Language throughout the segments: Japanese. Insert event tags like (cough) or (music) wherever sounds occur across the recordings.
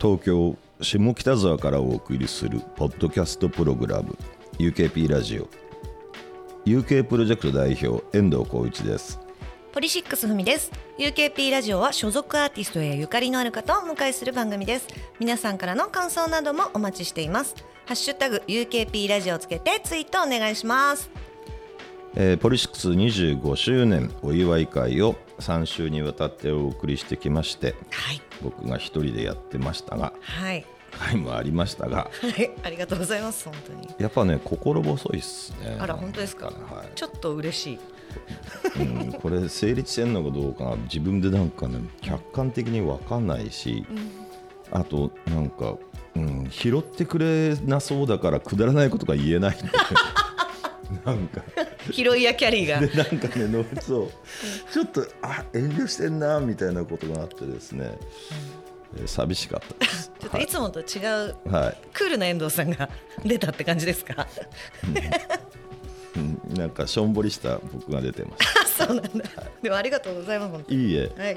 東京下北沢からお送りするポッドキャストプログラム UKP ラジオ。UK プロジェクト代表遠藤浩一です。ポリシックスふみです。UKP ラジオは所属アーティストやゆかりのある方をお迎えする番組です。皆さんからの感想などもお待ちしています。ハッシュタグ UKP ラジオをつけてツイートお願いします。えーポリシックス25周年お祝い会を3週にわたってお送りしてきましてはい。僕が一人でやってましたがはい。回もありましたがはい。ありがとうございます本当に。やっぱね心細いっすね。あら本当ですか、はい。ちょっと嬉しい。うん、これ成立してんのかどうかな。自分でなんかね客観的に分かんないし、あとなんか、うん、拾ってくれなそうだからくだらないことが言えないんでなんか。拾いやキャリーが。でなんかねのそう。ちょっとあ遠慮してんなみたいなことがあってですね、えー寂しかったです。ちょっとい。つもと違うはい、クールな遠藤さんが出たって感じですか？うん、なんかしょんぼりした僕が出てます。あ (laughs) そうなんだ、でもありがとうございますいいえ、はい。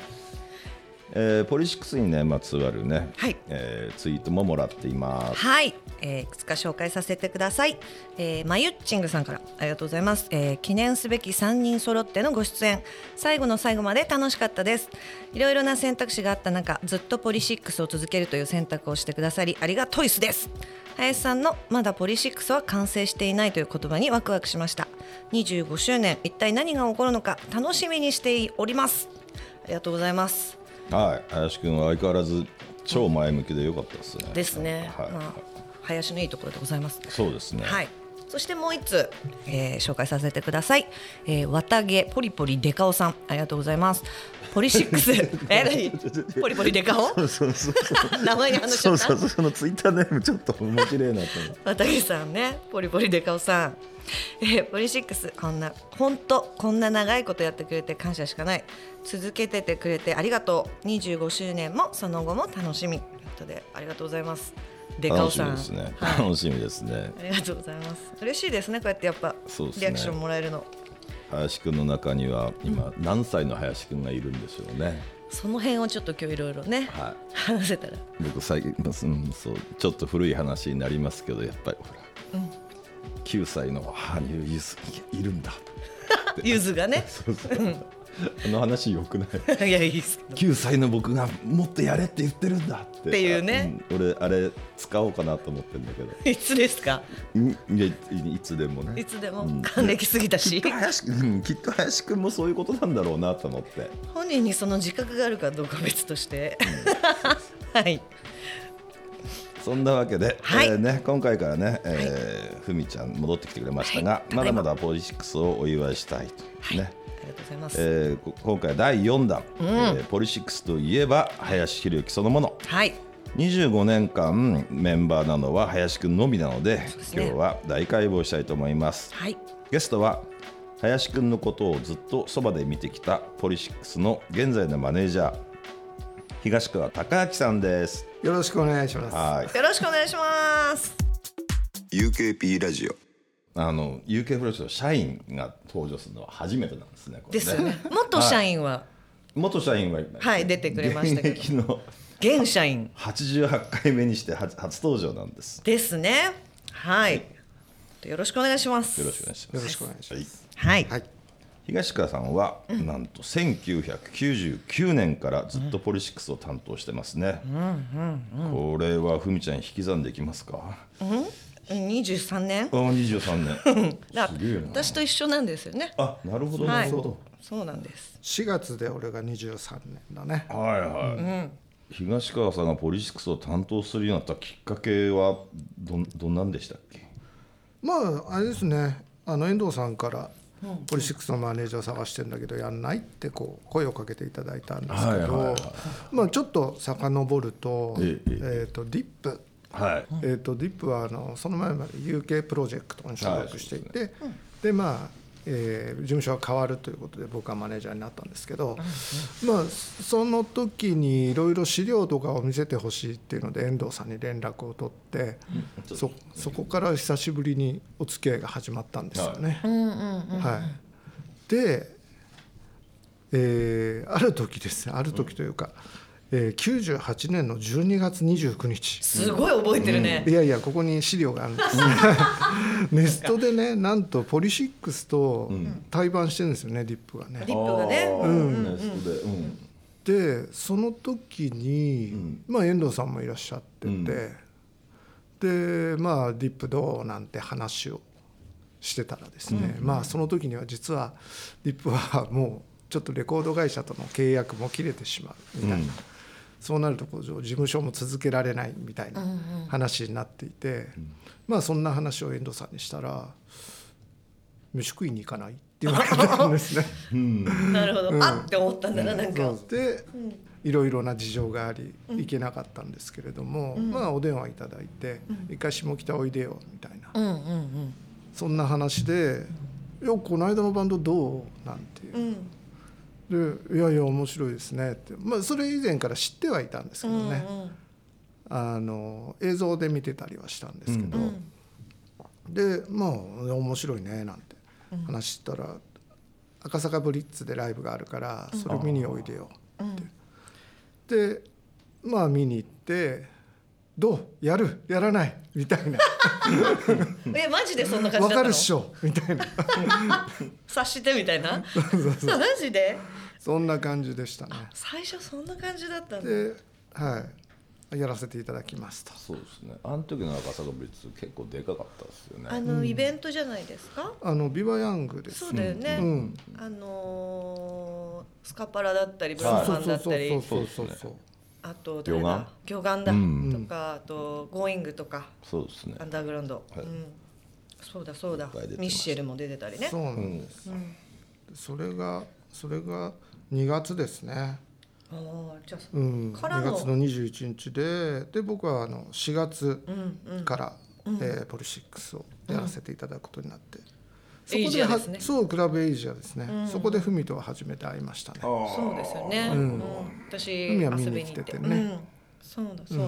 えーポリシックスにねまつわるね、はい。えーツイートももらっています。はい、えーいくつか紹介させてください、えー、マユッチングさんから。ありがとうございます、えー記念すべき3人揃ってのご出演。最後の最後まで楽しかったです。いろいろな選択肢があった中ずっとポリシックスを続けるという選択をしてくださりありがといすです。林さんのまだポリシックスは完成していないという言葉にワクワクしました。25周年一体何が起こるのか楽しみにしております。ありがとうございます。はい、林くんは相変わらず超前向きで良かったですね。ですね、はい、まあ、林のいいところでございますそうですね。はい。そしてもう一つ、えー紹介させてください。えー、綿毛ポリポリデカオさん、ありがとうございます。ポリシックス、(laughs) えー、何？ポリポリデカオ？そうそうそう。名前に反応しちゃった？そうそうそう、そのツイッターネームちょっと面白いなと。綿毛さんね、ポリポリデカオさん。えー、ポリシックスこんな本当こんな長いことやってくれて感謝しかない続けててくれてありがとう25周年もその後も楽しみということでありがとうございますデカオ楽しさんみですね。はい楽しみですね。ありがとうございます嬉しいですねこうやってやっぱそうですねリアクションもらえるの林くんの中には今何歳の林くんがいるんでしょうね。その辺をちょっと今日いろいろね、は話せたらい。僕最近、うん、そうちょっと古い話になりますけど、やっぱりほら、9歳の羽生結弦いるんだ。(laughs) ゆずがね (laughs) そうそう。(laughs) あの話よくない？(laughs) いやいいっす。9歳の僕がもっとやれって言ってるんだって。っていうね。あうん。俺あれ使おうかなと思ってるんだけど。(laughs) いつですか？んいやいいつでもね。いつでも？うん。還暦すぎたきっしと林くんうんきっと林くんもそういうことなんだろうなと思って。本人にその自覚があるかどうかは別として。はい。そんなわけで、はい。えーね、今回からね、えーふみちゃん戻ってきてくれましたが、はい。ま。だまだポリシックスをお祝いしたいと、ねありがとうございます、え今回第4弾、えーポリシックスといえば林博之そのもの。はい。25年間メンバーなのは林くんのみなのでね。今日は大解剖したいと思います。はい。ゲストは林くんのことをずっとそばで見てきたポリシックスの現在のマネージャー東川隆明さんです。よろしくお願いします。はい。よろしくお願いします。UKP ラジオあの UK プロジェクト社員が登場するのは初めてなんですねこれですよね。元社員は？元社員ははい出てくれましたけど。現役の。現社員。88回目にして初初登場なんです。ですね。はい。よろしくお願いします。よろしくお願いします。よろしくお願いします。はい、はい。東川さんは、なんと1999年からずっとポリシックスを担当してますね、これはふみちゃん引き算できますか、23年。あ23年。(laughs) だすげえな。私と一緒なんですよね。あなるほどはないるほど、そうなんです。4月で俺が23年だね。はいはい、東川さんがポリシックスを担当するようになったきっかけはどんどんなんでしたっけ？まああれですね。あの遠藤さんからポリシックスのマネージャー探してんだけどやんないってこう声をかけていただいたんですけど、まあちょっと遡ると、えええっとディップ。はい、えー、とディップはあのその前まで UK プロジェクトに所属していて、でまあ、えー事務所が変わるということで僕はマネージャーになったんですけど、まあ、その時にいろいろ資料とかを見せてほしいっていうので遠藤さんに連絡を取って、そそこから久しぶりにお付き合いが始まったんですよね。はい、で、えーある時ですね。ある時というか、えー、98年の12月29日。すごい覚えてるね、いやいやここに資料があるんです。(laughs) ネストでねなんとポリシックスと対バンしてるんですよねディップがね。ディップがね。うん。ネストで。うん。でその時に、ん。まあ遠藤さんもいらっしゃってて、でまあディップどうなんて話をしてたらですね、まあその時には実はディップはもうちょっとレコード会社との契約も切れてしまうみたいな、うんそうなるとこう事務所も続けられないみたいな話になっていて、まあそんな話を遠藤さんにしたら「飯食いに行かない?」って言われたんですね。なるほど、あって思ったんだななんか、で、いろいろな事情があり行けなかったんですけれども、まあお電話いただいて「一回下北おいでよ」みたいな、うんうんうん。そんな話で「いやこの間のバンドどう?」なんていう。うんで「いやいや面白いですね」って、まあ、それ以前から知ってはいたんですけどね、あの映像で見てたりはしたんですけど、でまあ面白いねなんて。話したら、赤坂ブリッツでライブがあるからそれ見においでよ。って、でまあ見に行って「どう？やる？やらない?」みたいな。(laughs) えマジでそんな「感じだったの？分かるっしょ」みたいな。察してみたいな？マジで？そんな感じでしたね。最初そんな感じだったんだ。で、はい、やらせていただきますと。そうですね。あの時の赤坂ブリッツ結構でかかったですよね。あの、イベントじゃないですか？あのビバヤングです。そうだよね、うん。あのースカパラだったりブラそうンマンだったり、そうそうそうそうあと誰だ？魚眼だ、うん。とかあとゴーイングとか。そうですね。アンダーグラウンド、はい。うん、そうだそうだ。ミッシェルも出てたりね。そうなんです、それがそれが2月ですね、ああじゃあ、うん、2からの？月の21日でで僕はあの4月うんうん。から、えーポリシックスをやらせていただくことになって、エイジアはですね。そうクラブエイジアですね、そこでフミとは初めて会いましたね。そうですよね、うん。うん私海は見に遊びに行って。来ててねうん、そうだそうだ、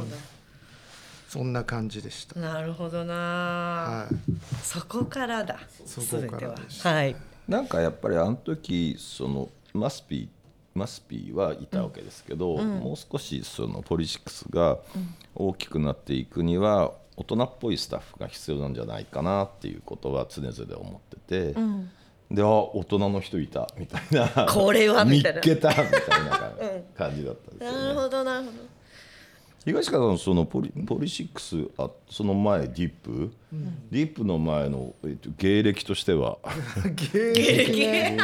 そんな感じでした、なるほどな、はい。そこからだ。そこからでした。は。い。なんかやっぱりあの時そのマスピーマスピーはいたわけですけど、もう少しそのポリシックスが大きくなっていくには大人っぽいスタッフが必要なんじゃないかなっていうことは常々思ってて、であ大人の人いたみたいな。これはみたいな。見っけたみたいな感じだったんですよね。なるほどなるほど。東川さんそのポリポリシックスあその前ディップ、ディップの前の、えっと、芸歴としては。(laughs) 芸歴？ね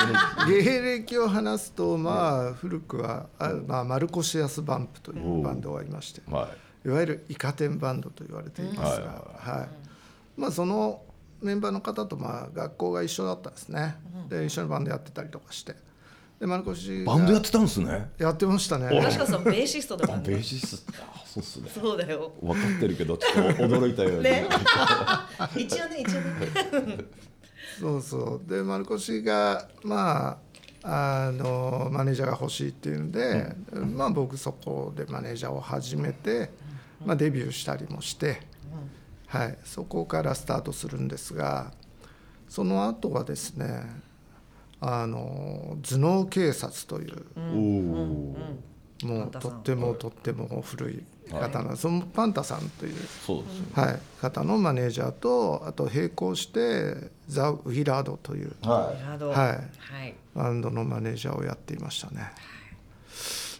芸歴を話すとまあ古くはあ、まあ、マルコシアス・バンプというバンドがいまして。はいわゆるイカ天バンドと言われていますが、はい。まあ、そのメンバーの方とまあ学校が一緒だったんですね。で一緒にバンドやってたりとかして。でマルコシがバンドやってたんですね。やってましたね。確かさんベーシストだベーシスト。あそうっすね。そうだよ。分かってるけどちょっと驚いたように、ね。(laughs) 一応ね一応ね。そうそう。でマルコシがまああのマネージャーが欲しいっていうんで、まあ僕そこでマネージャーを始めて、まあ、デビューしたりもして、はい、そこからスタートするんですがその後はですねあの頭脳警察というもうとってもとっても古い方の、そのパンタさんという、そうですね。はい、方のマネージャーとあと並行してザ・ウィラードというはい。はい。バンドのマネージャーをやっていましたね。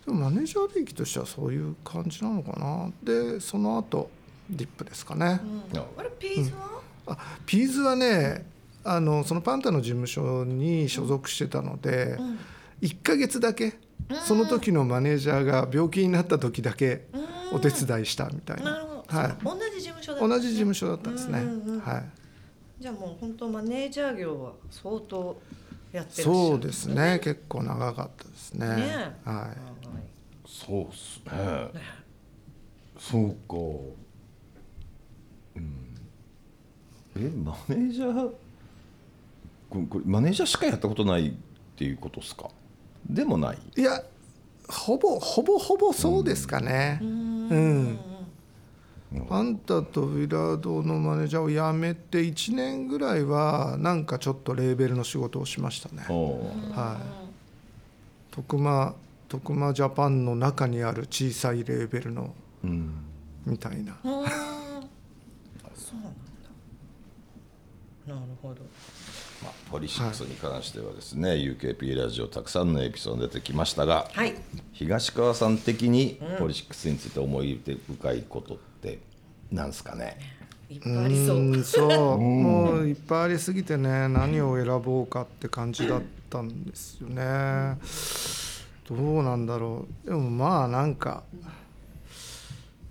でもマネージャー歴としてはそういう感じなのかな。でその後ディップですかね、いやあれピーズは？あピーズはねあのそのパンタの事務所に所属してたので、1ヶ月だけその時のマネージャーが病気になった時だけお手伝いしたみたいな。なるほど、はい、同じ事務所だった同じ事務所だったんですね、うんうんうん。はい。じゃあもう本当マネージャー業は相当やってるそうですね。結構長かったですね。ねはいそうっすね。そうか。うん。えマネージャー？これこれマネージャーしかやったことないっていうことですか？でもない。いやほぼほぼほぼそうですかね。うん、あんたとウィラードのマネージャーを辞めて1年ぐらいはなんかちょっとレーベルの仕事をしましたね。はい。徳間徳間ジャパンの中にある小さいレーベルのうん。みたいな。そうなんだ。なるほど。まあ、ポリシックスに関してはですね、UKP ラジオたくさんのエピソード出てきましたが、はい。東川さん的にポリシックスについて思い出深いことってなんですかね、いっぱいありそう。うんそう。もういっぱいありすぎてね何を選ぼうかって感じだったんですよねどうなんだろう。でもまあなんか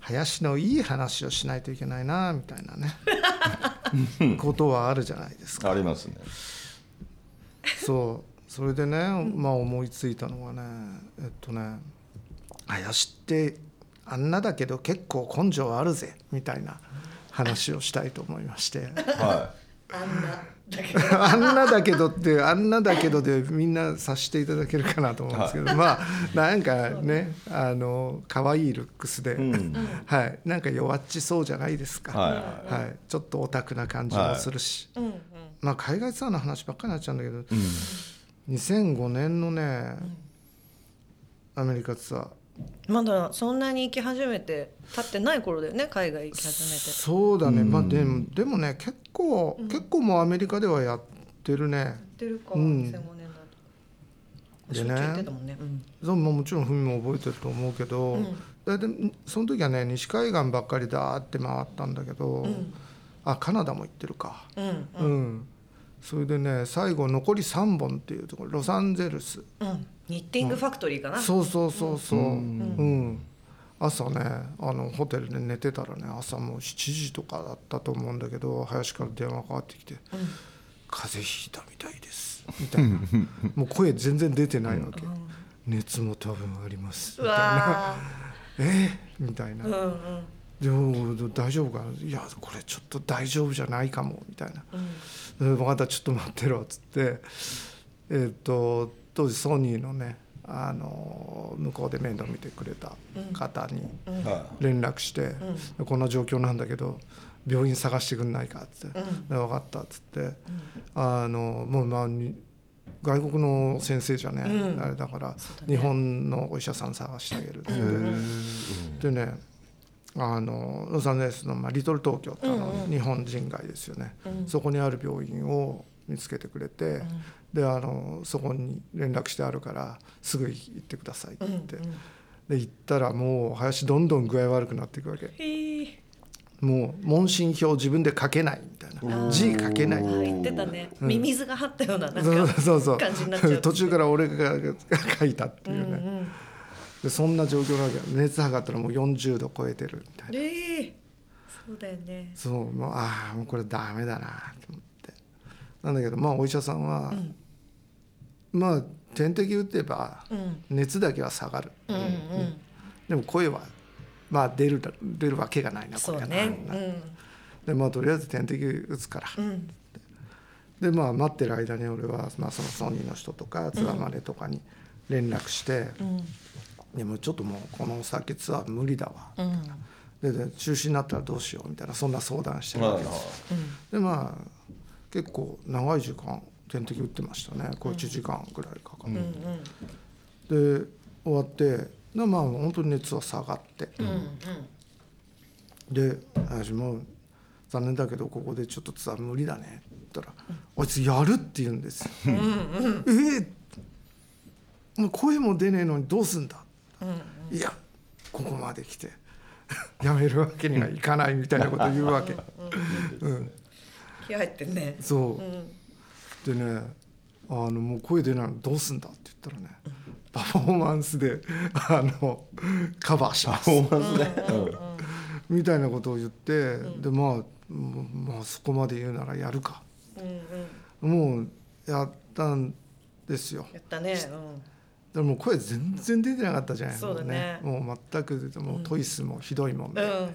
林のいい話をしないといけないなみたいなね。(laughs) ことはあるじゃないですか。ありますね。そう。それでね、まあ思いついたのがねえっとね林ってあんなだけど結構根性あるぜみたいな話をしたいと思いまして。はあんな (laughs) あんなだけどってあんなだけどでみんな察していただけるかなと思うんですけど、まあなんかねあの可愛いルックスで、はい。なんか弱っちそうじゃないですか、はい。はい。ちょっとオタクな感じもするし、うんうん。まあ海外ツアーの話ばっかりになっちゃうんだけど、2005年のねアメリカツアーまだそんなに行き始めて経ってない頃だよね海外行き始めて。そうだね、まあでもでもね結構、結構もうアメリカではやってるね。行ってるか、うん。2005年だと。でね。たもんね、うん。そうももちろんふみも覚えてると思うけど、うん。だいたいその時はね西海岸ばっかりだーって回ったんだけど、ん。あカナダも行ってるか。うん。うん、それでね最後残り3本っていうところロサンゼルス。うん。ニッティングファクトリーかな、そうそうそうそう。うん、朝ねあのホテルで寝てたらね朝もう7時とかだったと思うんだけど林から電話かかってきて「風邪ひいたみたいです」みたいな。(laughs) もう声全然出てないわけ、熱も多分あります。うみたいな。わ「え？ーみたいな。ーうんうんでも大丈夫かな。いやこれちょっと大丈夫じゃないかもみたいな「うん、分かったちょっと待ってろ」っつって。えっ、と当時ソニーのねあの向こうで面倒見てくれた方に連絡して、こん。な状況なんだけど病院探してくんないかっつって「で分かった」っつって、あのもうまあに外国の先生じゃね、うん。あれだから日本のお医者さん探してあげるっつって、でねあのロサンゼルスの、まあ、リトル東京ってあの、日本人街ですよね、そこにある病院を見つけてくれて、であのそこに連絡してあるからすぐ行ってくださいって言って、で行ったらもう林どんどん具合悪くなっていくわけ。もう問診票自分で書けないみたいな。字書けない。言ってたね、ミミズが張ったようななんそうかそうそう。感じになっちゃう。途中から俺が書いたっていうね、でそんな状況なわけ熱測ったらもう40度超えてるみたいな。ええ。そうだよね。そうもうああもうこれダメだなと思って。なんだけどまあお医者さんは、まあ点滴打てばうん。熱だけは下がる、うんうんでも声はまあ出るだ出るわけがないなこれが。なそうねでまあとりあえず点滴打つから、うん。うんでまあ待ってる間に俺は、まあ、そのソニーの人とかツアーマネとかに連絡して、うんでもちょっともうこの先ツアー無理だわ、うん。でで中止になったらどうしようみたいなそんな相談してるわけです、でまあ結構長い時間点滴打ってましたね。こう1時間ぐらいかかる、うん。うんで終わってでまあ本当に熱は下がって、うんうん。で私もう残念だけどここでちょっとツアー無理だねって言ったら「あいつやる」って言うんですよ。えーもう声も出ねえのにどうすんだ、いやここまで来て (laughs) やめるわけにはいかないみたいなこと言うわけ。うん、気合入ってんね。そう、でねあのもう声出ないのどうすんだって言ったらねパフォーマンスで (laughs) あのカバーします。パフォーマンスね、みたいなことを言って、でまあもうまあそこまで言うならやるか。うんうん。もうやったんですよ。やったねでも声全然出てなかったじゃない。そうだね。もうもう全くもうトイスもひどいもんで、うん。うん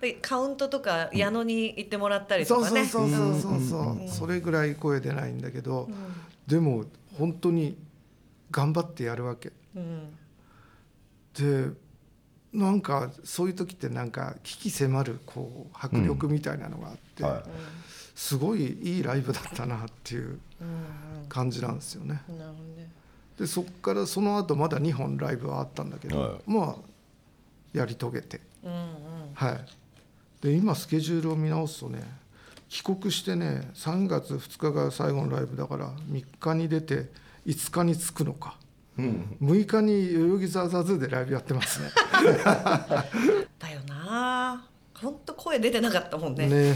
でカウントとか矢野に行ってもらったりとそうかねそうそうそうそう。そう、それぐらい声出ないんだけど、でも本当に頑張ってやるわけ。うん。でなんかそういう時ってなんか危機迫るこう迫力みたいなのがあって、はい。すごいいいライブだったなっていううん感じなんですよね。うんなるほどねでそこからその後まだ2本ライブはあったんだけど、はい。まあやり遂げて、うんうん。はい、で今スケジュールを見直すとね帰国してね3月2日が最後のライブだから3日に出て5日に着くのか、6日に代々木ザーザーズーでライブやってますね。(laughs) だよな。本当声出てなかったもんね。ね。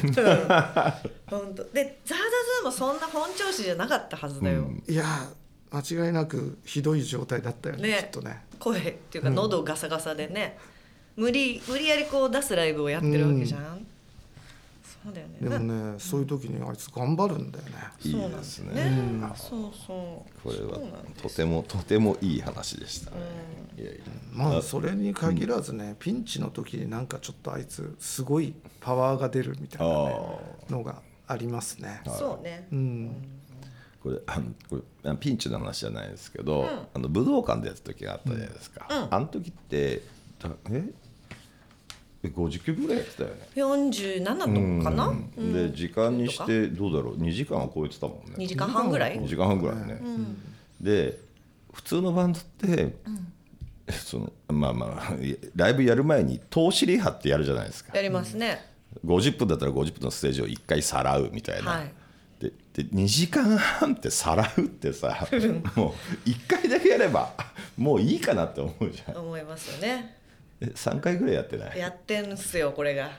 本当。でザーザーズーもそんな本調子じゃなかったはずだよ、いや間違いなくひどい状態だったよねね。きっとね。声っていうか喉ガサガサでね、無理無理やりこう出すライブをやってるわけじゃん、そうだよね。でもねそういう時にあいつ頑張るんだよね。いいそうなんですね。ねそうそう。これはとてもとてもいい話でしたね、いやいや。まあそれに限らずね、ピンチの時になんかちょっとあいつすごいパワーが出るみたいな、ね、のがありますね。そうね。うん、これあのこれあピンチの話じゃないですけど、あの武道館でやった時があったじゃないですか、あの時ってだえ？え50曲ぐらいやってたよね。47とかかな、うん。で時間にしてどうだろう？2時間は超えてたもんね。2時間半ぐらい？2時間半ぐらいね、で普通のバンドって、そのまあまあライブやる前に投資リハってやるじゃないですか。やりますね、50分だったら50分のステージを1回さらうみたいな、はいでで2時間半ってさらうってさもう1回だけやればもういいかなって思うじゃん。思いますよね。え3回ぐらいやってない？やってんすよこれが。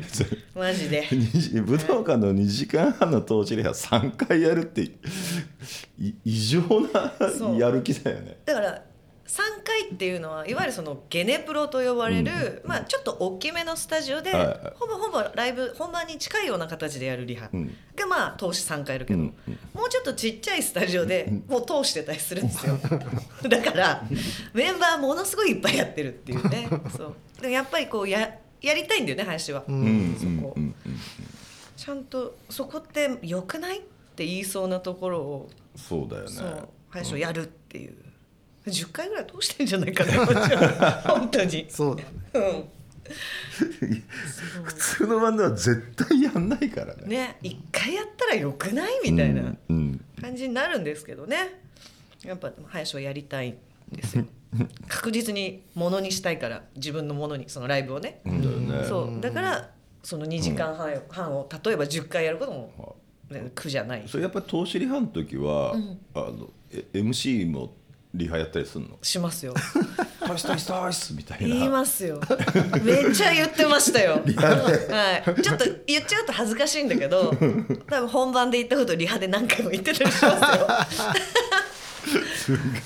(laughs) マジで。に武道館の2時間半の投資リハ3回やるってい異常なやる気だよね。だから3回っていうのはいわゆるそのゲネプロと呼ばれる、まあ、ちょっと大きめのスタジオで、ほぼほぼライブ本番に近いような形でやるリハ。ん。がまあ投資3回やるけど、うんもうちょっとちっちゃいスタジオでもう通してたりするんですよ。(laughs) だからメンバーものすごいいっぱいやってるっていうね。そう。でもやっぱりこうややりたいんだよね林は、うんそこ、ちゃんとそこって良くないって言いそうなところを。そうだよね。林をやるっていう、10回ぐらい通してんじゃないかな。(laughs) 本当に。そうだね。うん。普通のバンドは絶対やんないからね。ね一回やったらよくないみたいなうんうん。感じになるんですけどね。やっぱ林はやりたいんですよ。(laughs) 確実にものにしたいから自分のものにそのライブをね、ねそう。だからその2時間半半を例えば10回やることも、ね苦じゃない。それやっぱり投資リハの時は、あのえ MC もリハやったりするの？しますよ「タイスタイスタイス」みたいな。言いますよ。めっちゃ言ってましたよ。(laughs) はい、ちょっと言っちゃうと恥ずかしいんだけど (laughs) 多分本番で言ったことリハで何回も言ってたりしますよ。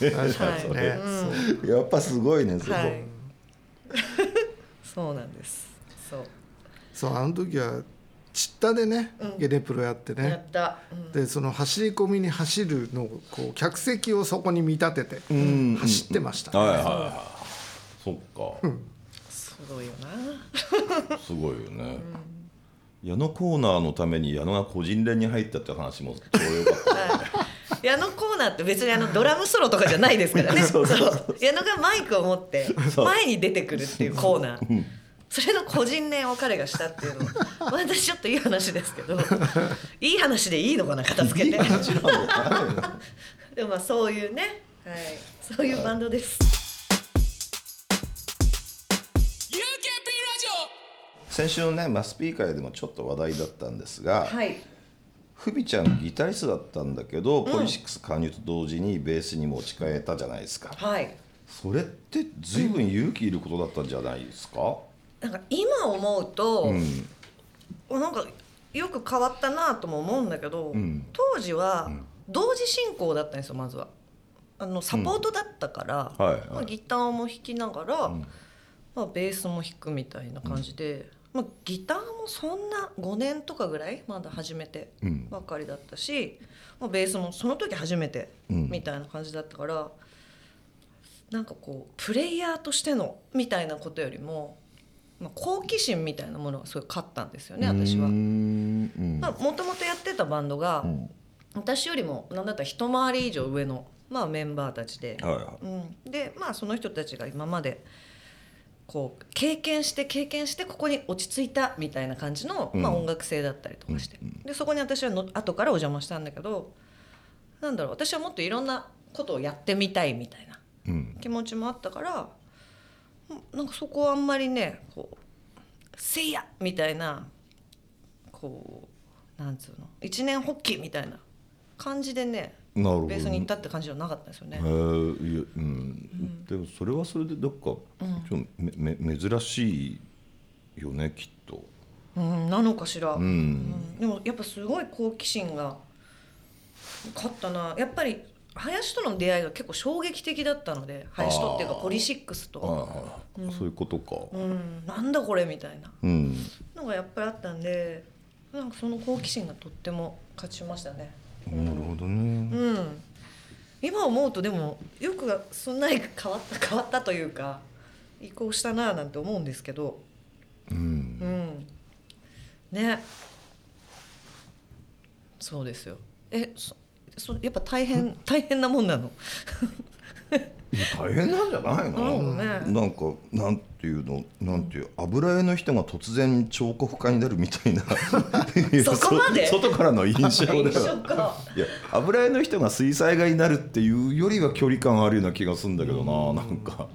確かにね。そうやっぱすごいねそこ、はい。(laughs) そうなんです。そう。そうあの時はチッタでね、ゲネプロやってやねっ。た、うん。でその走り込みに走るのをこう客席をそこに見立ててん。走ってました、はいはいはい。そっか、すごいよな。(laughs) すごいよね、矢野コーナーのために矢野が個人練に入ったって話も超良かった。(laughs) 矢野コーナーって別にあのドラムソロとかじゃないですからね。(laughs) そう矢野がマイクを持って前に出てくるっていうコーナーそれの個人練を彼がしたっていうのは (laughs) 私ちょっといい話ですけどいい話でいいのかな片付けて。でもまあそういうね、はい、そういうバンドです。先週のねマスピー会でもちょっと話題だったんですが、はい。ふびちゃんギタリストだったんだけど、ポリシックス加入と同時にベースに持ち替えたじゃないですか。はい。それって随分勇気いることだったんじゃないですか、なんか今思うと、うん。なんかよく変わったなとも思うんだけど、ん。当時は同時進行だったんですよまずは。あのサポートだったから、はいはい。まあ、ギターも弾きながら、まあ、ベースも弾くみたいな感じで、まあ、ギターもそんな5年とかぐらいまだ始めてうん。ばっかりだったし、まあ、ベースもその時初めてうん。みたいな感じだったから、なんかこうプレイヤーとしてのみたいなことよりも、まあ、好奇心みたいなものがすごい勝ったんですよね私は。もともとやってたバンドが、ん。私よりも何だったら一回り以上上の、まあ、メンバーたちで、はいはうん、でまあその人たちが今までこう経験して経験してここに落ち着いたみたいな感じの、うん。まあ、音楽性だったりとかして、でそこに私はの後からお邪魔したんだけどなんだろう私はもっといろんなことをやってみたいみたいなうん。気持ちもあったからうんなんかそこはあんまりねこう「せいや!」みたいなこうなんつうの一年発起みたいな感じでねベースに行ったって感じじゃなかったですよね。へ。ーいやうん、でもそれはそれでどっか、ちょっとめめ珍しいよねきっと。うん、なのかしら、うん。うん。でもやっぱすごい好奇心が勝ったな。やっぱり林との出会いが結構衝撃的だったので林とっていうかポリシックスあと、あ、そういうことか。うん、なんだこれみたいな。うん、のがやっぱりあったんでなんかその好奇心がとっても勝ちましたね。なるほどうね。ん、今思うとでもよくそんなに変わった変わったというか移行したななんて思うんですけど、うん。う、ん、ね。そうですよ。えそそやっぱ大変大変なもんなの。大変なんじゃないの？ね。なんかなんていうの？なんていう？油絵の人が突然彫刻家になるみたいな。(laughs) そこまで？そ外からの印象で印象はか。いや油絵の人が水彩画になるっていうよりは距離感あるような気がするんだけどななんか。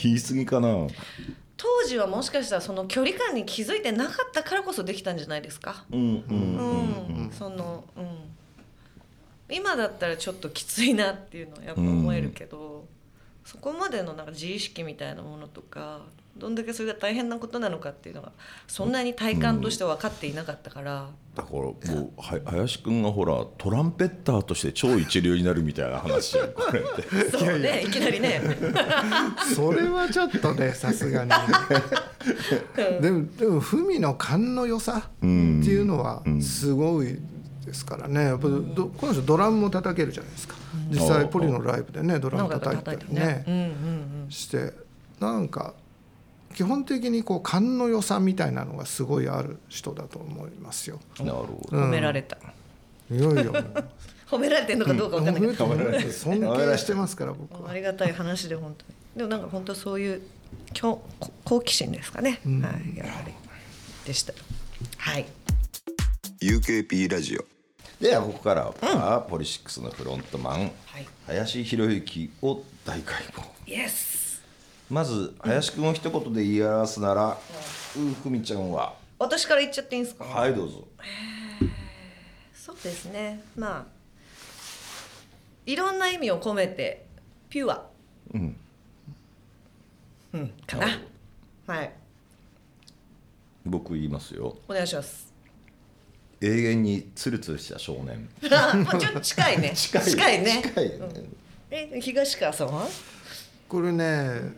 言い過ぎかな。当時はもしかしたらその距離感に気づいてなかったからこそできたんじゃないですか？うんうん。うん、そのうん今だったらちょっときついなっていうのはやっぱ思えるけど、そこまでのなんか自意識みたいなものとかどんだけそれが大変なことなのかっていうのがそんなに体感として分かっていなかったから、だからもうは林くんがほらトランペッターとして超一流になるみたいな話じゃんこれって。そうねいきなりね。(laughs) それはちょっとねさすがにでもでも文の勘の良さっていうのはすごいですからね。やっぱどこの人ドラムも叩けるじゃないですか。実際ポリのライブでねドラム叩いた叩いてりね。ねうんうん。してなんか基本的にこう勘の良さみたいなのがすごいある人だと思いますよ。なるほうん。褒められた、いやいや。(laughs) もう褒められてるのかどうか分かんない。けど、褒めてもらって尊敬してますから僕は。あ。りがたい話で本当に。でもなんか本当そういうきょこ好奇心ですかね、うん。はい。やはり。でした。はい。UKP ラジオ。どではここからは、ポリシックスのフロントマンはい。林博之を大解剖。イエスまず林くんを一言で言い表すなら、うふみちゃんは？私から言っちゃっていいんですか？はいどうぞ。そうですね。まあいろんな意味を込めてピュア。うん。うんかな。はい。僕言いますよ。お願いします永遠にツルツルした少年。あ (laughs) まあちょっと近いね。(laughs) 近い。ね。近いね。うん。え東川さんは？これね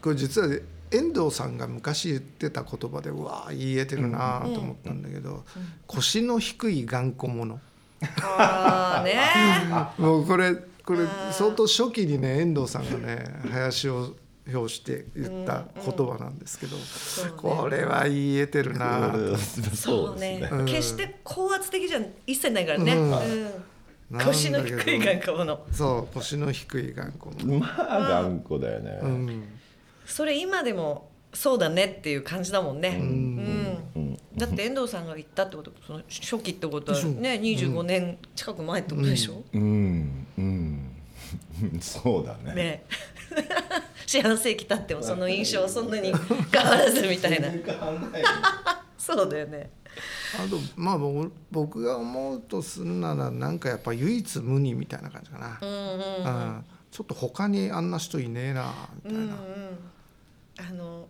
これ実は遠藤さんが昔言ってた言葉でうわー言えてるなと思ったんだけど、腰の低い頑固者。ああね。(laughs) もうこれこれ相当初期にね遠藤さんがね林を表して言った言葉なんですけど、うね。これは言えてるなと。そうね。うん。決して高圧的じゃ一切ないからね、うん。うん。腰の低い頑固者。そう腰の低い頑固者、まあ頑固だよね、うん。それ今でもそうだねっていう感じだもんね、うん。うん。だって遠藤さんが言ったってことその初期ってことはね25年近く前ってことでしょ、うん。うんそうだね。ね。四半世紀経ってもその印象はそんなに変わらずみたいな。(laughs) そうだよね。あとまあ僕僕が思うとするならなんかやっぱ唯一無二みたいな感じかな、うんうんうん。ちょっと他にあんな人いねえなみうんうたいな、んあの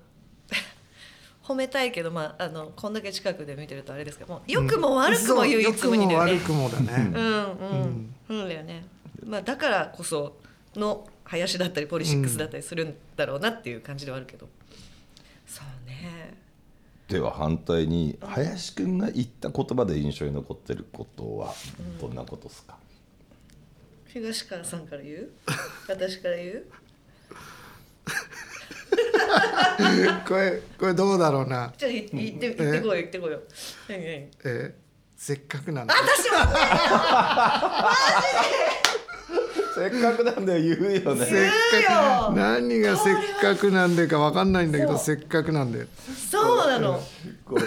(laughs) 褒めたいけどまああのこんだけ近くで見てるとあれですけども良くも悪くも唯一無二だよね。そう良くも悪くもだね。うん。うん。そうだよね。まあだからこその林だったりポリシックスだったりするんだろうなっていう感じではあるけど、そうね。では反対に林くんが言った言葉で印象に残ってることはどんなことですか、東川さんから言う？私から言う？これこれどうだろうな？じゃあ言って言って言ってこいよ言ってこいよ。えーせっかくなんで。私も (laughs) せっかくなんだよ言うよね。せっかく何がせっかくなんでかわかんないんだけどそせっかくなんで。そうなの。これ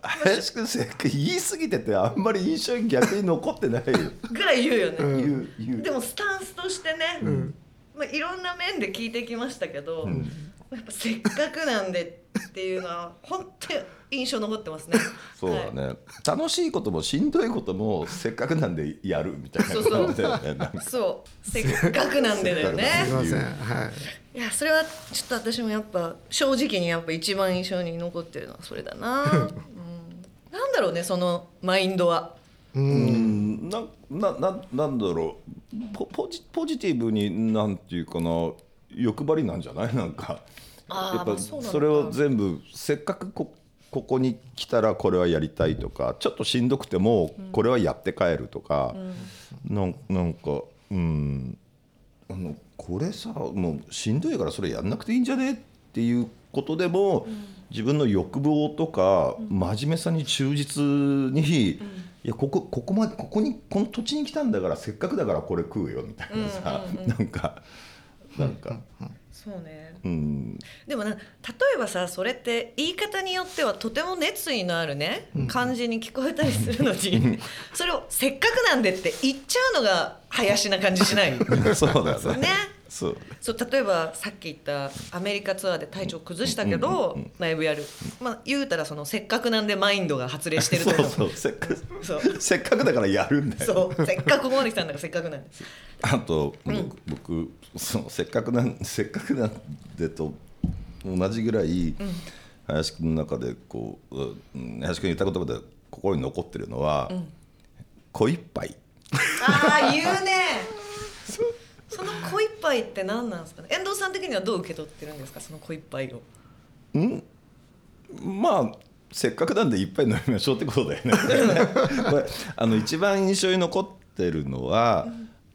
林くんせっかく言い過ぎててあんまり印象に逆に残ってないよ。ぐらい言うよね、言う言う。でもスタンスとしてね、まあ、いろんな面で聞いてきましたけど、やっぱせっかくなんでっていうのは本当に印象残ってますね。(laughs) そうだね、楽しいこともしんどいこともせっかくなんでやるみたいなそうそう。感じだよねそう。せっかくなんでだよね。すいません。はい。いやそれはちょっと私もやっぱ正直にやっぱ一番印象に残ってるのはそれだな、(laughs) うん、なんだろうねそのマインドは。うん。ななななんだろう。ポポジポジティブになんていうかな欲張りなんじゃない？(laughs) なんか。やっぱまあそれを全部せっかくこここに来たらこれはやりたいとかちょっとしんどくてもこれはやって帰るとか、なんなんかうん。あのこれさもうしんどいからそれやんなくていいんじゃね？っていうことでも、自分の欲望とか、真面目さに忠実に、いやここここまでここにこの土地に来たんだからせっかくだからこれ食うよみたいなさ、なんかなんか、そうね。うん、でもな例えばさそれって言い方によってはとても熱意のあるね感じに聞こえたりするのにそれを「せっかくなんで」って言っちゃうのが林な感じしない？(laughs) そうだよねねそう。そう例えばさっき言ったアメリカツアーで体調崩したけどライブやる、まあ、言うたらそのせっかくなんでマインドが発令してると。そうかそうせっかくそう。せっかくだからやるんだよ。そうせっかくここまで来たんだからせっかくなんで。あと、僕僕そのせっかくなんせっかくなんでと同じぐらい、林くんの中でこう、うん林くん言った言葉で心に残ってるのは、小一杯ああ言うねその小一杯って何なんですかね？遠藤さん的にはどう受け取ってるんですか？その小一杯を。まあせっかくなんで一杯飲みましょうってことだよね。(laughs) これあの一番印象に残ってるのは、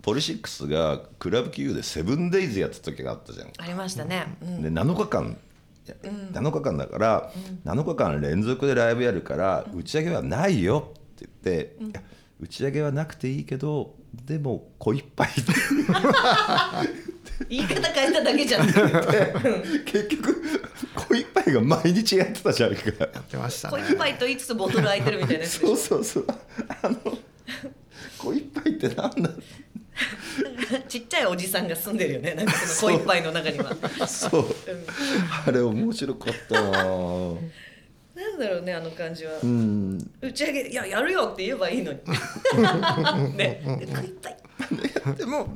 ポリシックスがクラブ Q でセブンデイズやった時があったじゃん。ありましたね、うん。で7日間いや7日間だから、7日間連続でライブやるから、打ち上げはないよって言って、打ち上げはなくていいけどでも小一杯って言い方変えただけじゃん。結局小一杯が毎日やってたじゃんか出ましたね。小一杯と言いつつボトル空いてるみたいなそうょ。そうそうあの小一杯ってなんだちっちゃいおじさんが住んでるよね。なんかその小一杯の中には。そう。あれ面白かったななんだろうねあの感じは、うん。打ち上げいややるよって言えばいいのに。(laughs) ね。で小一杯でも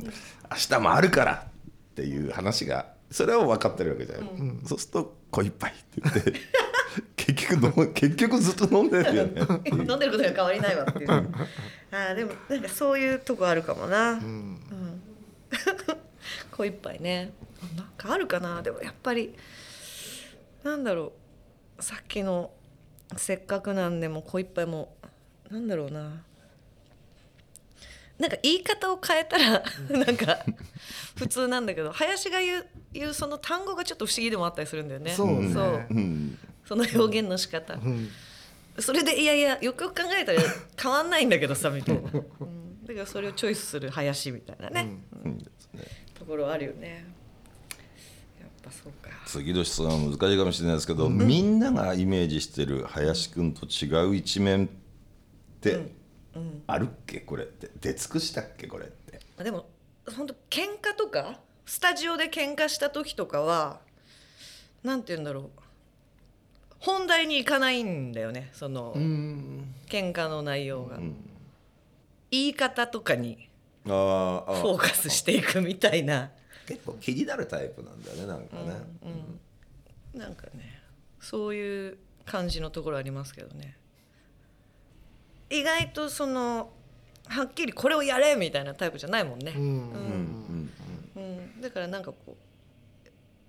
明日もあるからっていう話がそれは分かってるわけじゃない、そうすると「小一杯」って言って。(laughs) 結局飲む結局ずっと飲んでるよね。(laughs) 飲んでることが変わりないわっていう。あーでもなんかそういうとこあるかもな、うん。小一杯ね。なんかあるかな。でもやっぱりなんだろう。さっきの「せっかくなんでも小一杯もなんだろうな。なんか言い方を変えたらなんか普通なんだけど林が言う言うその単語がちょっと不思議でもあったりするんだよね。そうね。そう。うん。その表現の仕方、それでいやいやよくよく考えたら変わんないんだけどさみたいな、うん、だからそれをチョイスする林みたいなね、うん。ところあるよねぱそうか。次の質問は難しいかもしれないですけど、みんながイメージしてる林くんと違う一面ってあるっけ？これって。出尽くしたっけ？これって。まあでも本当喧嘩とかスタジオで喧嘩した時とかはなんて言うんだろう。本題に行かないんだよね。その喧嘩の内容が、言い方とかにフォーカスしていくみたいな結構気になるタイプなんだよねなんかね、なんかねそういう感じのところありますけどね。意外とそのはっきりこれをやれみたいなタイプじゃないもんね、うん。うんだからなんかこう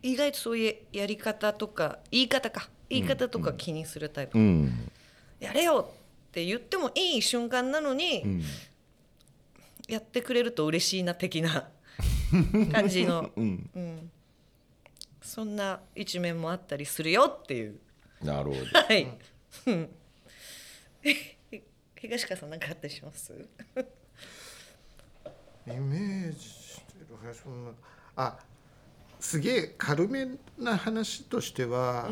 意外とそういうやり方とか言い方か。言い方とか気にするタイプ、うん。やれよって言ってもいい瞬間なのに、うん。やってくれると嬉しいな的な感じの、うん。うん、そんな一面もあったりするよっていう。なるほど。はい。うん。(laughs) 東川さん何かあったりします？イメージしてる林くんの。あすげえ軽めな話としては、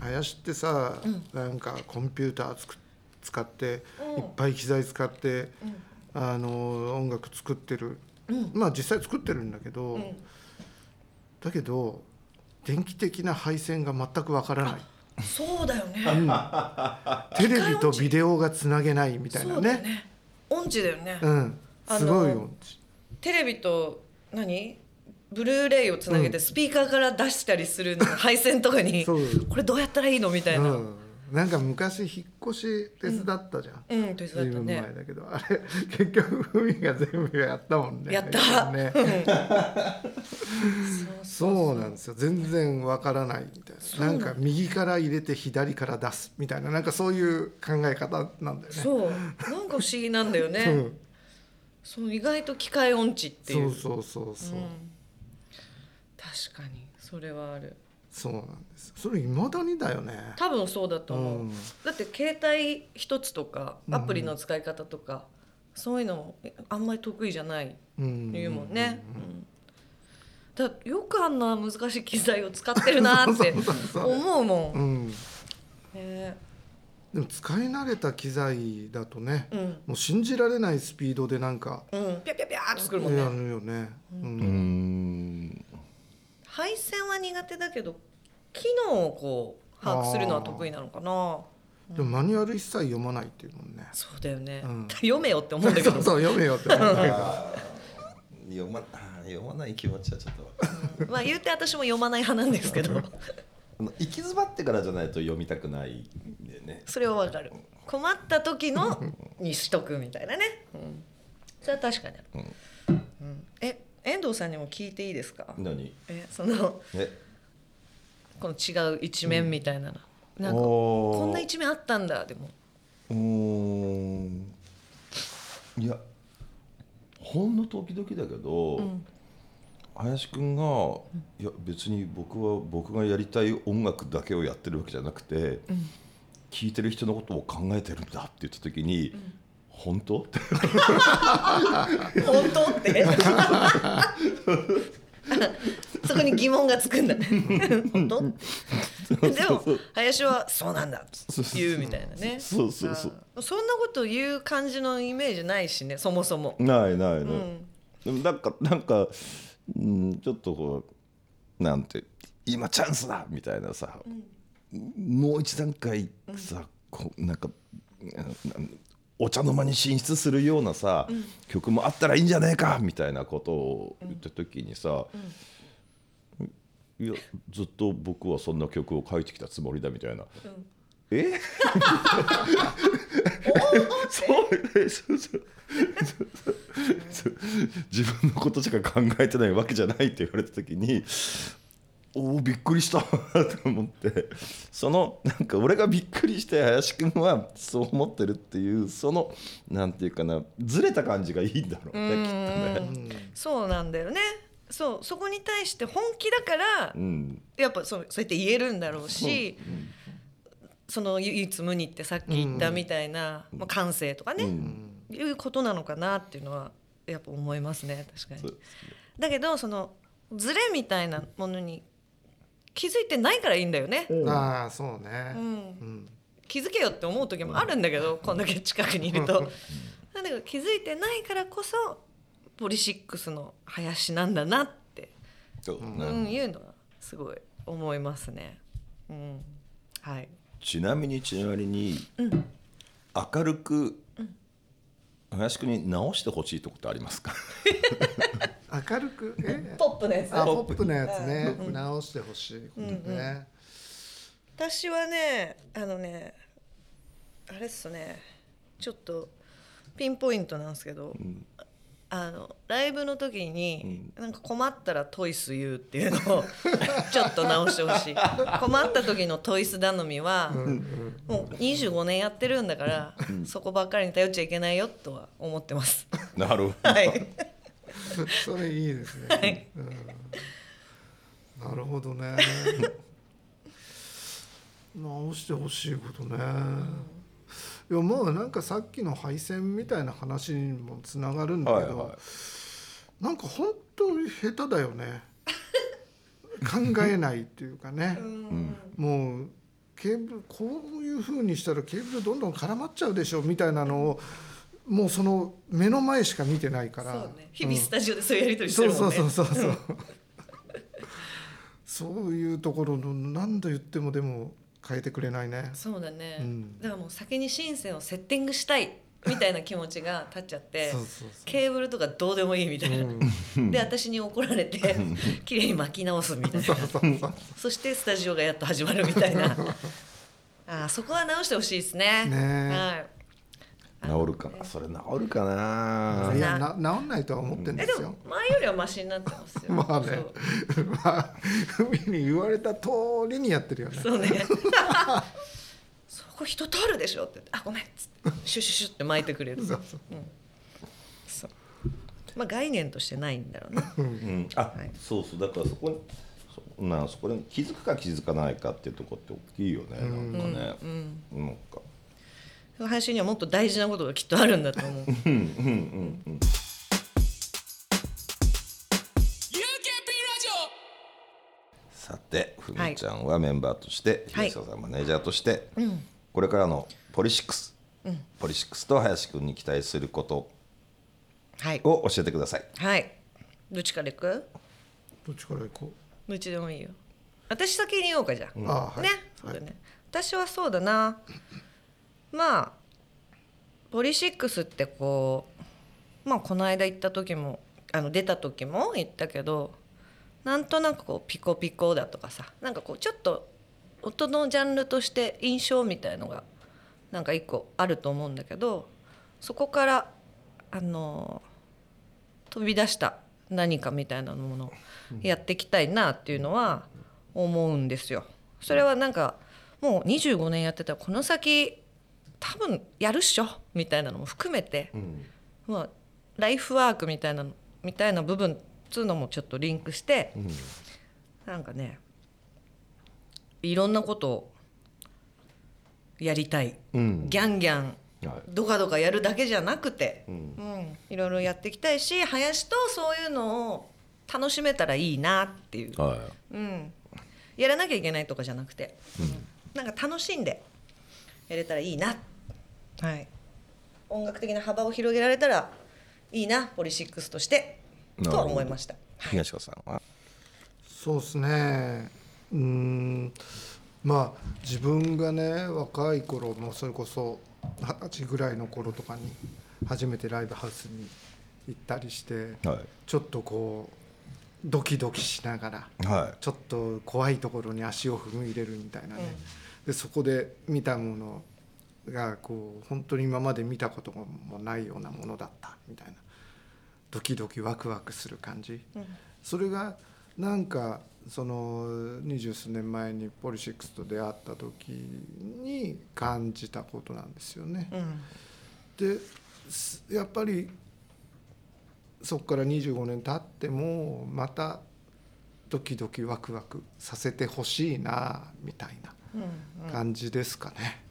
林ってさ、なんかコンピューターつく使って、いっぱい機材使って、あの音楽作ってる、まあ実際作ってるんだけど、だけど電気的な配線が全くわからない。そうだよね。(laughs) テレビとビデオがつなげないみたいそなね。うだよね。音痴だよね、うん。すごいよテレビと何？ブルーレイをつなげてスピーカーから出したりするの配線とかにそう。これどうやったらいいの？みたいな、うん、なんか昔引っ越し手伝ったじゃん、うん、手伝った随分前ね。だけど、あれ結局海が全部やったもんね。やった。ね。そうなんですよ。全然わからないみたいな。なんか右から入れて左から出すみたいな。なんかそういう考え方なんだよね。そう、なんか不思議なんだよね。う。んそう、意外と機械音痴っていう。そうそうそうそう、確かに、それはある。そうなんですそれいまだにだよね。多分そうだと思う。うん。だって携帯一つとか、アプリの使い方とか。そういうのもあんまり得意じゃないうん。言うもんね。うん。だよくあんな難しい機材を使ってるなって (laughs) 思うも。うん。んね。でも使い慣れた機材だとね、うん、もう信じられないスピードでなんかうん、ピャピャピャーって作るもんやね。るよね、うん。うーん。配線は苦手だけど機能をこう把握するのは得意なのかな。でもマニュアル一切読まないっていうもんね。そうだよね、うん。読めよって思うんだけど。そうそう読めよって思うんだけど。(laughs) 読ま読まない気持ちはちょっと。まあ言うて私も読まない派なんですけど。行き詰まってからじゃないと読みたくないんでね。それはわかる。困った時のにしとくみたいなね、うん、それは確かにある、うん。え遠藤さんにも聞いていいですか？何？えそのえ？この違う一面みたいなの、なんかおー。こんな一面あったんだでも。うーん。いやほんの時々だけど、ん。林くんが、いや別に僕は僕がやりたい音楽だけをやってるわけじゃなくて、聴いてる人のことを考えてるんだって言った時に、本当？って。(laughs) 本当って？(laughs) (laughs) そこに疑問がつくんだ。ね (laughs) 本当？でも林はそうなんだ。って言うみたいなね。そうそうそうそんなこと言う感じのイメージないしねそもそもないないない、んでもなんかなんか、うん、ちょっとこうなんて今チャンスだみたいなさ、もう一段階さ、こうなんかうんお茶の間に進出するようなさ、曲もあったらいいんじゃねえかみたいなことを言った時にさ、いやずっと僕はそんな曲を書いてきたつもりだみたいな。え？(laughs) そうそうそう。そう自分のことしか考えてないわけじゃないって言われた時におおびっくりした。(laughs) と思って。そのなんか俺がびっくりして林くんはそう思ってるっていうそのなんていうかなずれた感じがいいんだろうねきっとね。そうなんだよね。そうそこに対して本気だからうん。やっぱそうそうやって言えるんだろうし、その唯一無二ってさっき言ったみたいな、まあ、感性とかね、うん。いうことなのかなっていうのはやっぱ思いますね確かに。だけどそのズレみたいなものに気づいてないからいいんだよね。ああそうね。うんうん気づけよって思う時もあるんだけど、こんだけ近くにいると。なんだけど気づいてないからこそポリシックスの林なんだなって、そうねうん、いうのはすごい思いますね。うん、はい。ちなみにちなみに、明るく、林くんに直してほしいとこってありますか？(laughs) 明るく？え？ポップなやつあポップなやつね。直してほしいことね。私はねあのねあれっすね。ちょっとピンポイントなんですけど、あのライブの時に、なんか困ったらトイス言うっていうのを (laughs) ちょっと直してほしい。困った時のトイス頼みは、もう25年やってるんだから、そこばっかりに頼っちゃいけないよとは思ってます。なるほど。はい。(laughs) それいいですね。はい。うん。なるほどね。(laughs) 直してほしいことね。いやまあなんかさっきの配線みたいな話にもつながるんだけど、はいはい。なんか本当に下手だよね。(laughs) 考えないっていうかね。(laughs) もうケーブルこういうふうにしたらケーブルどんどん絡まっちゃうでしょみたいなのをもうその目の前しか見てないから。そうね。日々スタジオでそういうやり取りしそうてるもんね。そうそうそうそう。そういうところの何度言ってもでも変えてくれないね。そうだね、うん。だからもう先にシンセをセッティングしたいみたいな気持ちが立っちゃって (laughs) ケーブルとかどうでもいいみたいな、で私に怒られて綺麗に巻き直すみたいな。そしてスタジオがやっと始まるみたいな。(laughs) あーそこは直してほしいですね。ね。えはい治るか。なそれ治るかな。いやな治んないとは思ってるんえですよ。前よりはマシになってますよ。(laughs) まあね。まあ海に言われた通りにやってるよね。そうね。(laughs) そこ人通るでしょって言ってあごめんっつってシュシュシュって巻いてくれる。そうそう。そう。まあ概念としてないんだろうね。うん、あ、はいそうそうだからそこにそなそこで気づくか気づかない。かっていうところって大きいよね、なんかね、なんか配信にはもっと大事なことがきっとあるんだと思う。さてふみちゃんはメンバーとして、はい。東野さんマネージャーとして、これからのポリシックス、ポリシックスと林くんに期待することはい。を教えてください。はい。どっちから行く？どっちから行こどっちでもいいよ。私先に言おうかじゃあ、う、あはい。ね。そうだね、私はそうだなまあポリシックスってこうまあこの間行った時もあの出た時も言ったけどなんとなくこうピコピコだとかさなんかこうちょっと音のジャンルとして印象みたいのがなんか一個あると思うんだけどそこからあの飛び出した何かみたいなものをやっていきたいなっていうのは思うんですよ。それはなんかもう25年やってたこの先多分やるっしょみたいなのも含めて、まあ、ライフワークみたいなのみたいな部分っつうのもちょっとリンクして、なんかねいろんなことをやりたい、うん。ギャンギャンはい。ドカドカやるだけじゃなくて、うん。いろいろやっていきたいし林とそういうのを楽しめたらいいなっていう、はうん、やらなきゃいけないとかじゃなくて、なんか楽しんでやれたらいいな、はい、音楽的な幅を広げられたらいいなポリシックスとしてとは思いました。い。東野さんは？そうですね。うーん。まあ自分がね若い頃もそれこそ二十歳ぐらいの頃とかに初めてライブハウスに行ったりしてはちょっとこうドキドキしながらい。はちょっと怖いところに足を踏み入れるみたいなね、でそこで見たものがこう本当に今まで見たこともないようなものだったみたいなドキドキワクワクする感じ、それがなんかその二十数年前にポリシックスと出会った時に感じたことなんですよね。うん。ですやっぱりそこから25年経ってもまたドキドキワクワクさせてほしいなみたいな感じですかね。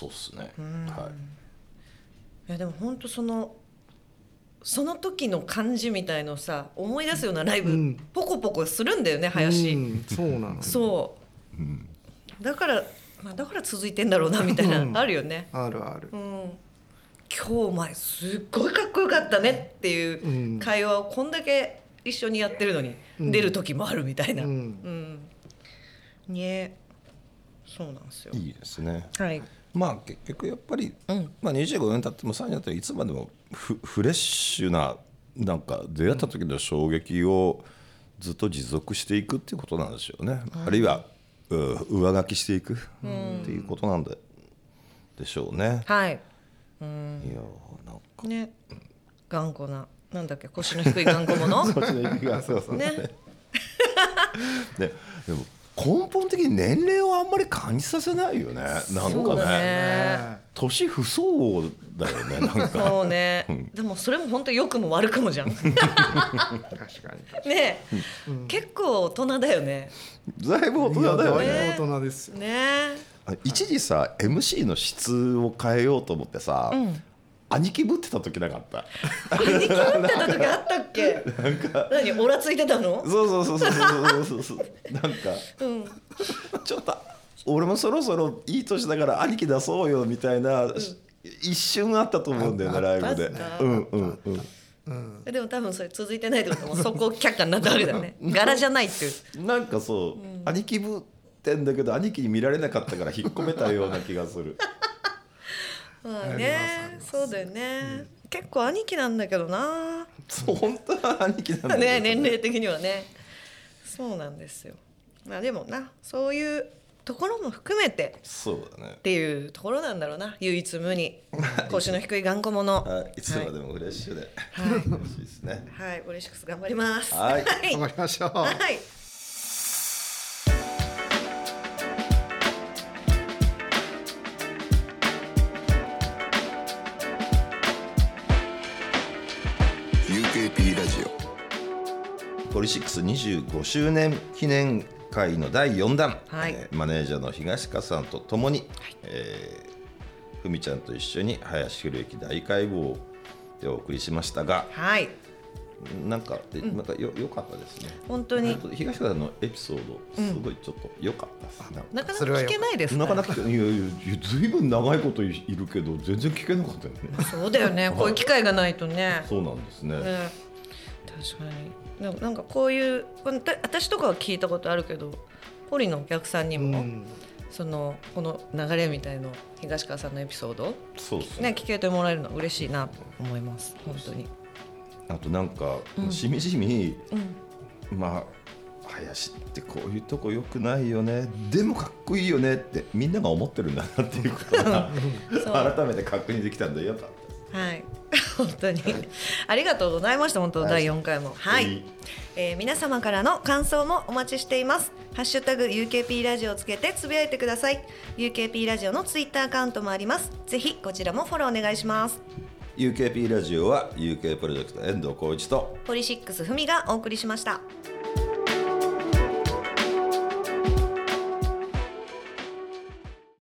そうっすね、はい。やでも本当そのその時の感じみたいのさ思い出すようなライブ、うん。ポコポコするんだよね林、うん。そうなのそう、だから、まあ、だから続いてんだろうなみたいな、うん。あるよね、あるある。う。ん、今日お前すっごいかっこよかったねっていううん。会話をこんだけ一緒にやってるのにうん。出る時もあるみたいな、ううんん。ね。そうなんですよ。いいですね。はいまあ結局やっぱり、うん。まあ、25年経っても30年経ってもいつまでもフフレッシュななんか出会った時の衝撃をずっと持続していくっていうことなんでしょうね、あるいはう上書きしていくっていうことなんで,、でしょうね。はい。いやーなんか。ね。頑固ななんだっけ腰の低い頑固者？そうそうそうね。ででも根本的に年齢をあんまり感じさせないよね。なんそうだかね。ね年不相応だよねなんか。(laughs) そうね、でもそれも本当良くも悪くもじゃん。ね確かに。え、結構大人だよね。だいぶ大人だよね。大人です。よ。ね一時さ MC の質を変えようと思ってさ、うん兄貴ぶってた時なかった？兄貴ぶってた時あったっけ？なんか。何オラついてたの？そうそうそうそうそうそうそう。なんか。うん。ちょっと俺もそろそろいい年だから兄貴出そうよみたいな、一瞬あったと思うんだよねあライブで。うんうんうんうん。でも多分それ続いてないってことはもうそこ却下になったわけだよね。柄じゃないっていう。なんかそう、兄貴ぶってんだけど兄貴に見られなかったから引っ込めたような気がするまあねそうだよね、結構兄貴なんだけどな。そう本当は兄貴なんだ (laughs) ね。年齢的にはね。そうなんですよ。まあでもなそういうところも含めてそうだね。っていうところなんだろうな。唯一無二。(laughs) 腰の低い頑固者。(laughs) はいいつまでもフレッシュで、はい。楽しいですね。はい。オリシックス頑張ります。はい。はい。頑張りましょう。はいポリシックス25周年記念会の第4弾、はい。えーマネージャーの東川さんとともに、えーふみちゃんと一緒に林博之大会合でお送りしましたがはい。なんかでなんかよ良かったですね。本当に。本東川さんのエピソードすごいちょっと良かったです、なんかなかなか聞けないですかなからなかいやいやずいぶん長いこといいるけど全然聞けなかったよね。そうだよね。(laughs) こういう機会がないとね。そうなんですね、ね。確かにでもなんかこういう私とかは聞いたことあるけどポリのお客さんにも、うん。そのこの流れみたいの東川さんのエピソードそうですね。ね聞けてもらえるのは嬉しいなと思います。本当に。あとなんか、しみじみ、まあ林ってこういうとこよくないよね。でもかっこいいよねってみんなが思ってるんだなっていうことが (laughs) 改めて確認できたんでよかったですはい、(laughs) 本当に。ありがとうございました本当、はい。第4回も。はい、はいえー皆様からの感想もお待ちしています。ハッシュタグ UKP ラジオをつけてつぶやいてください。UKP ラジオのツイッターアカウントもあります。ぜひこちらもフォローお願いします。UKP ラジオは UK プロジェクト遠藤浩一とポリシックスふみがお送りしました